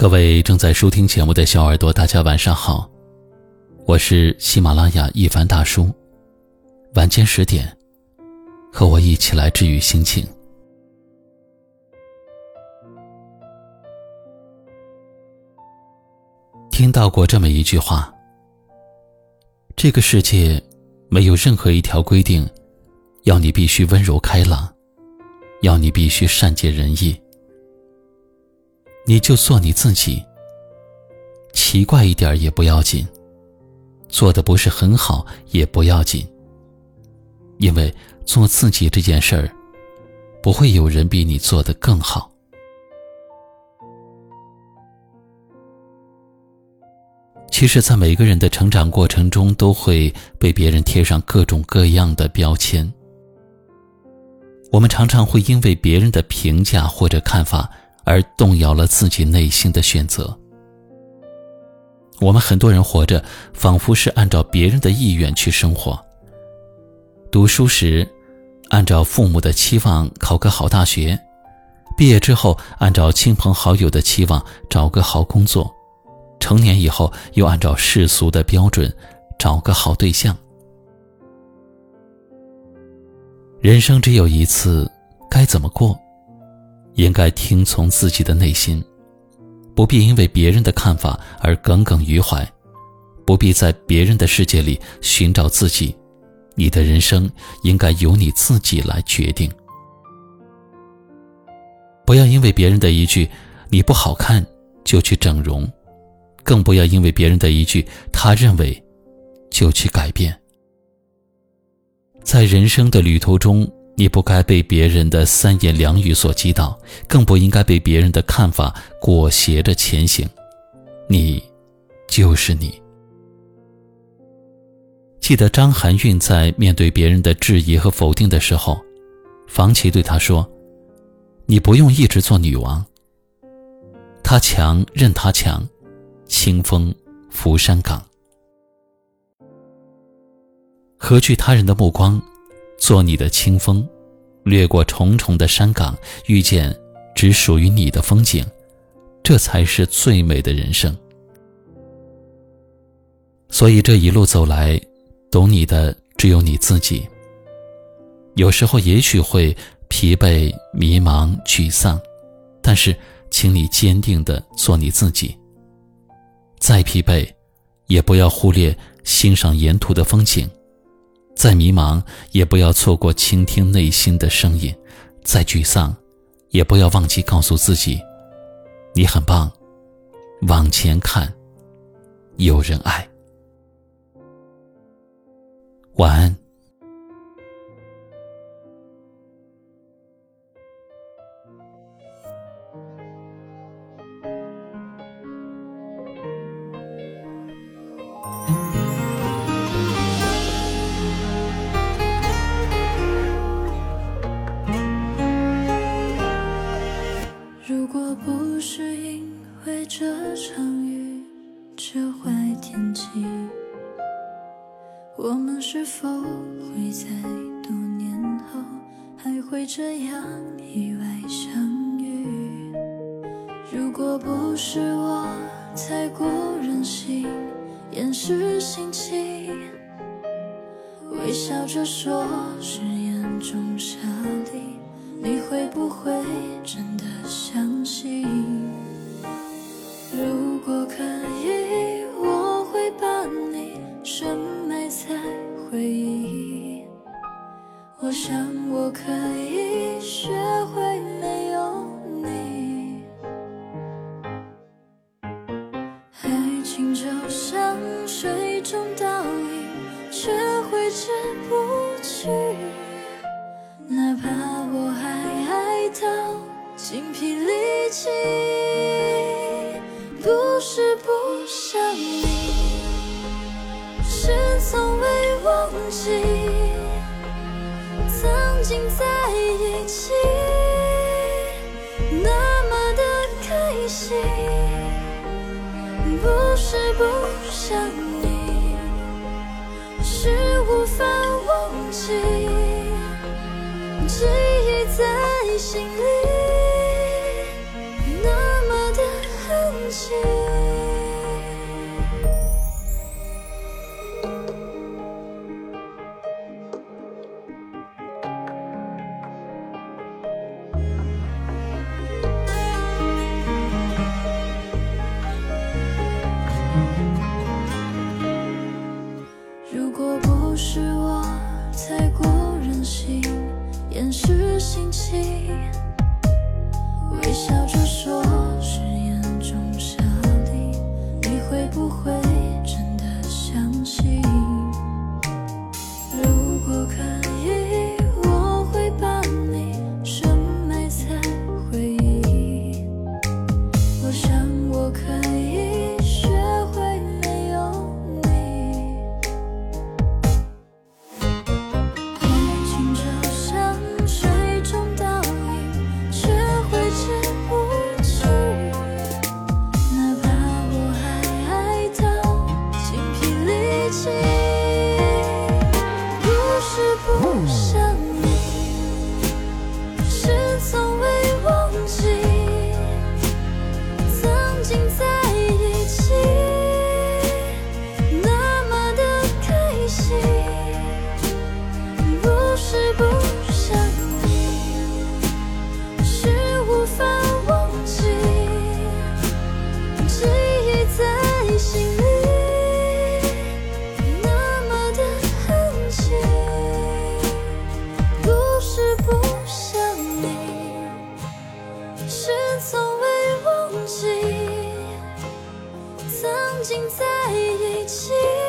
各位正在收听节目的小耳朵，大家晚上好，我是喜马拉雅一凡大叔。晚间十点，和我一起来治愈心情。听到过这么一句话：这个世界没有任何一条规定，要你必须温柔开朗，要你必须善解人意。你就做你自己，奇怪一点也不要紧，做的不是很好也不要紧，因为做自己这件事儿，不会有人比你做的更好。其实，在每个人的成长过程中，都会被别人贴上各种各样的标签。我们常常会因为别人的评价或者看法。而动摇了自己内心的选择。我们很多人活着，仿佛是按照别人的意愿去生活。读书时，按照父母的期望考个好大学；毕业之后，按照亲朋好友的期望找个好工作；成年以后，又按照世俗的标准找个好对象。人生只有一次，该怎么过？应该听从自己的内心，不必因为别人的看法而耿耿于怀，不必在别人的世界里寻找自己。你的人生应该由你自己来决定。不要因为别人的一句“你不好看”就去整容，更不要因为别人的一句“他认为”就去改变。在人生的旅途中。你不该被别人的三言两语所击倒，更不应该被别人的看法裹挟着前行。你，就是你。记得张含韵在面对别人的质疑和否定的时候，房琪对她说：“你不用一直做女王。她强任她强，清风拂山岗。何惧他人的目光？”做你的清风，掠过重重的山岗，遇见只属于你的风景，这才是最美的人生。所以这一路走来，懂你的只有你自己。有时候也许会疲惫、迷茫、沮丧，但是，请你坚定的做你自己。再疲惫，也不要忽略欣赏沿途的风景。再迷茫，也不要错过倾听内心的声音；再沮丧，也不要忘记告诉自己，你很棒。往前看，有人爱。晚安。是否会在多年后还会这样意外相遇？如果不是我太过任性，掩饰心情，微笑着说是眼中沙粒，你会不会真的相信？如果可以，我想我可以学会没有你。爱情就像水中倒影，却挥之不去。哪怕我还爱到精疲力尽。不是不想你，是从未忘记心在一起，那么的开心。不是不想你，是无法忘记，记忆在心里。不会曾经在一起那么的开心不是不想你是无法忘记记忆在心里那么的安静不是不想你是从未曾经在一起。